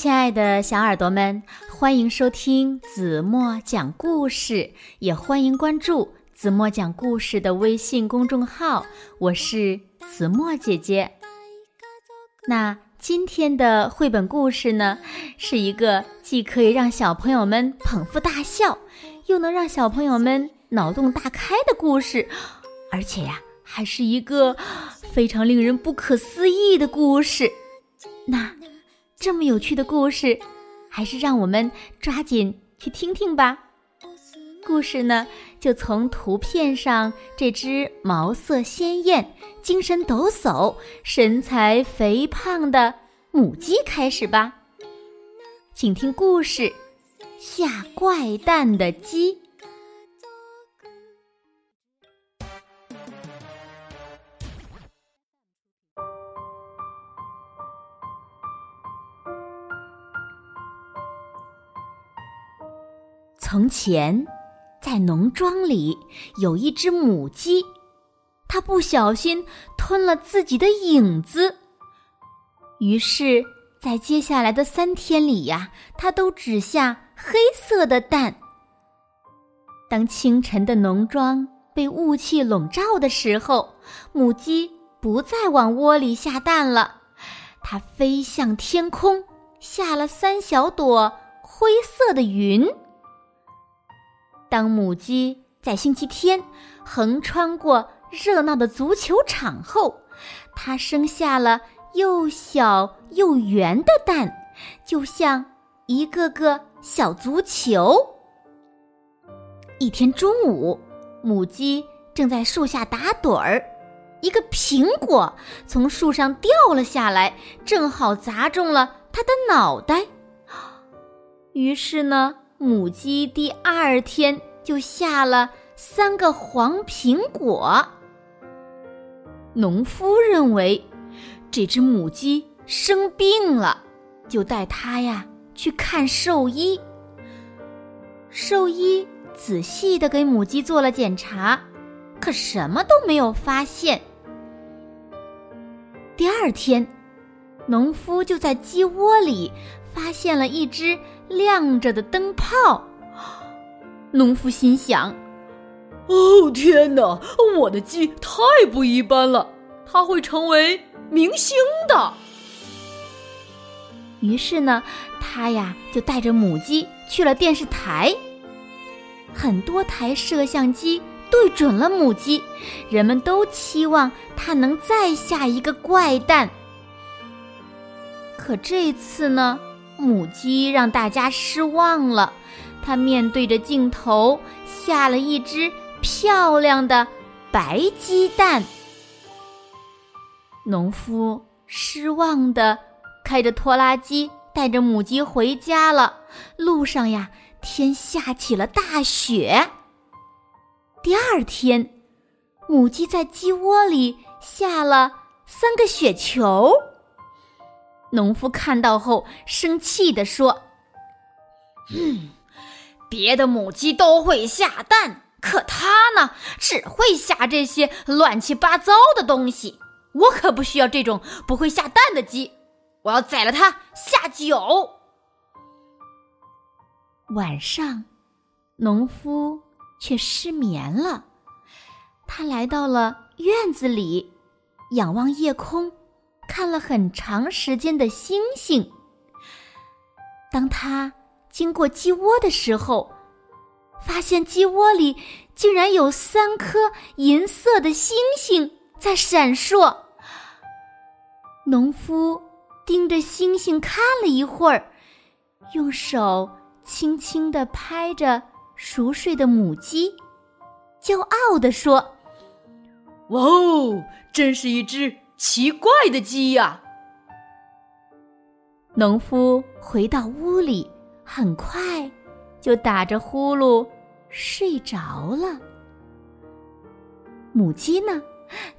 亲爱的小耳朵们，欢迎收听子墨讲故事，也欢迎关注子墨讲故事的微信公众号。我是子墨姐姐。那今天的绘本故事呢，是一个既可以让小朋友们捧腹大笑，又能让小朋友们脑洞大开的故事，而且呀，还是一个非常令人不可思议的故事。那。这么有趣的故事，还是让我们抓紧去听听吧。故事呢，就从图片上这只毛色鲜艳、精神抖擞、身材肥胖的母鸡开始吧。请听故事：下怪蛋的鸡。从前，在农庄里有一只母鸡，它不小心吞了自己的影子。于是，在接下来的三天里呀，它都只下黑色的蛋。当清晨的农庄被雾气笼罩的时候，母鸡不再往窝里下蛋了，它飞向天空，下了三小朵灰色的云。当母鸡在星期天横穿过热闹的足球场后，它生下了又小又圆的蛋，就像一个个小足球。一天中午，母鸡正在树下打盹儿，一个苹果从树上掉了下来，正好砸中了它的脑袋。于是呢。母鸡第二天就下了三个黄苹果。农夫认为这只母鸡生病了，就带它呀去看兽医。兽医仔细的给母鸡做了检查，可什么都没有发现。第二天，农夫就在鸡窝里发现了一只。亮着的灯泡，农夫心想：“哦天哪，我的鸡太不一般了，它会成为明星的。”于是呢，他呀就带着母鸡去了电视台。很多台摄像机对准了母鸡，人们都期望它能再下一个怪蛋。可这次呢？母鸡让大家失望了，他面对着镜头下了一只漂亮的白鸡蛋。农夫失望的开着拖拉机带着母鸡回家了。路上呀，天下起了大雪。第二天，母鸡在鸡窝里下了三个雪球。农夫看到后，生气地说：“嗯，别的母鸡都会下蛋，可它呢，只会下这些乱七八糟的东西。我可不需要这种不会下蛋的鸡，我要宰了它下酒。”晚上，农夫却失眠了。他来到了院子里，仰望夜空。看了很长时间的星星。当他经过鸡窝的时候，发现鸡窝里竟然有三颗银色的星星在闪烁。农夫盯着星星看了一会儿，用手轻轻地拍着熟睡的母鸡，骄傲地说：“哇哦，真是一只！”奇怪的鸡呀！农夫回到屋里，很快就打着呼噜睡着了。母鸡呢？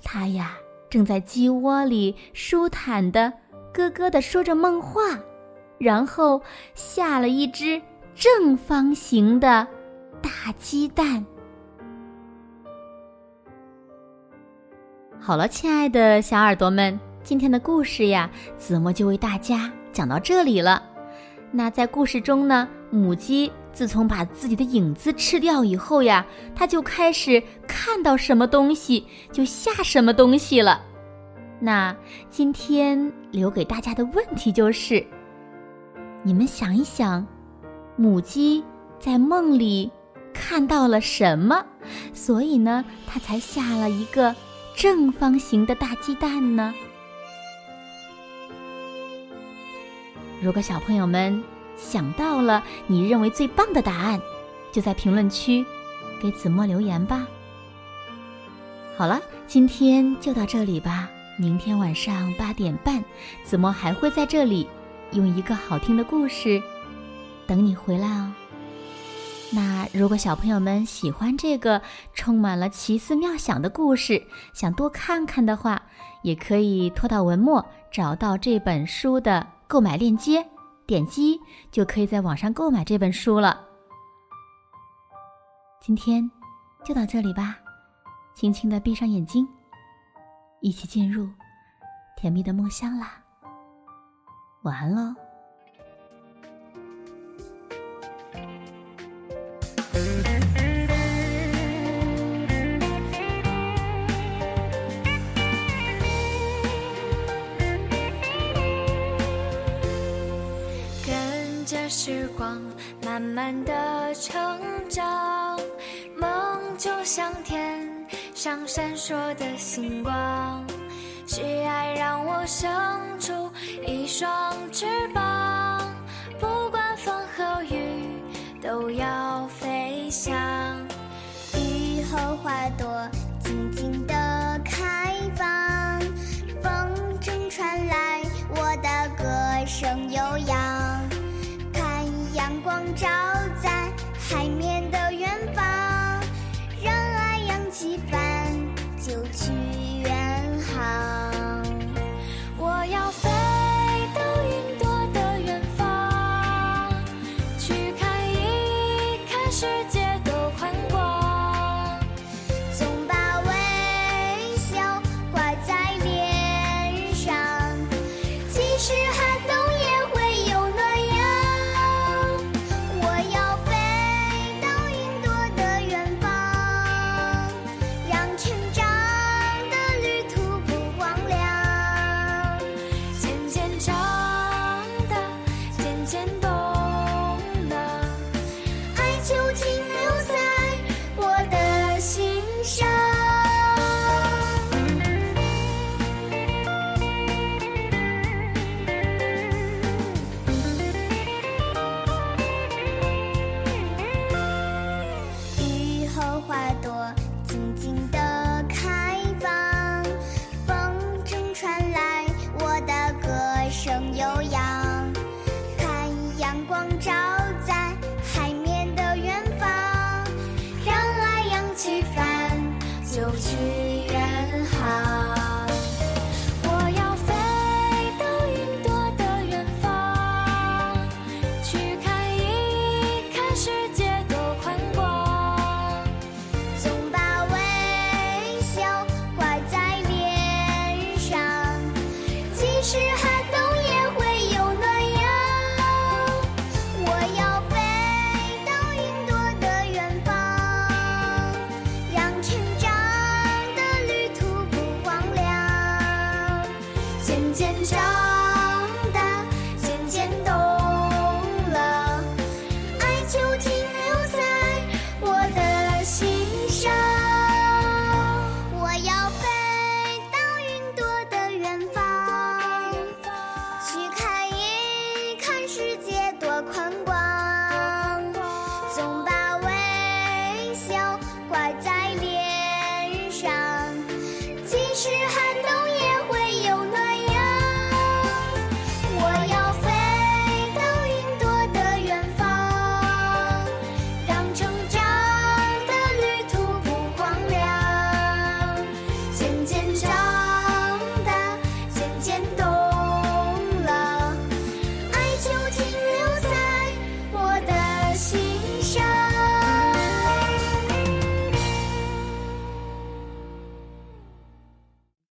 它呀，正在鸡窝里舒坦的咯咯的说着梦话，然后下了一只正方形的大鸡蛋。好了，亲爱的小耳朵们，今天的故事呀，子墨就为大家讲到这里了。那在故事中呢，母鸡自从把自己的影子吃掉以后呀，它就开始看到什么东西就下什么东西了。那今天留给大家的问题就是：你们想一想，母鸡在梦里看到了什么？所以呢，它才下了一个正方形的大鸡蛋呢？如果小朋友们想到了你认为最棒的答案，就在评论区给子墨留言吧。好了，今天就到这里吧。明天晚上八点半，子墨还会在这里用一个好听的故事等你回来哦。那如果小朋友们喜欢这个充满了奇思妙想的故事，想多看看的话，也可以拖到文末找到这本书的。购买链接，点击就可以在网上购买这本书了。今天就到这里吧，轻轻的闭上眼睛，一起进入甜蜜的梦乡啦。晚安喽。时光慢慢的成长，梦就像天上闪烁的星光，是爱让我生出一双翅膀，不管风和雨都要飞翔。to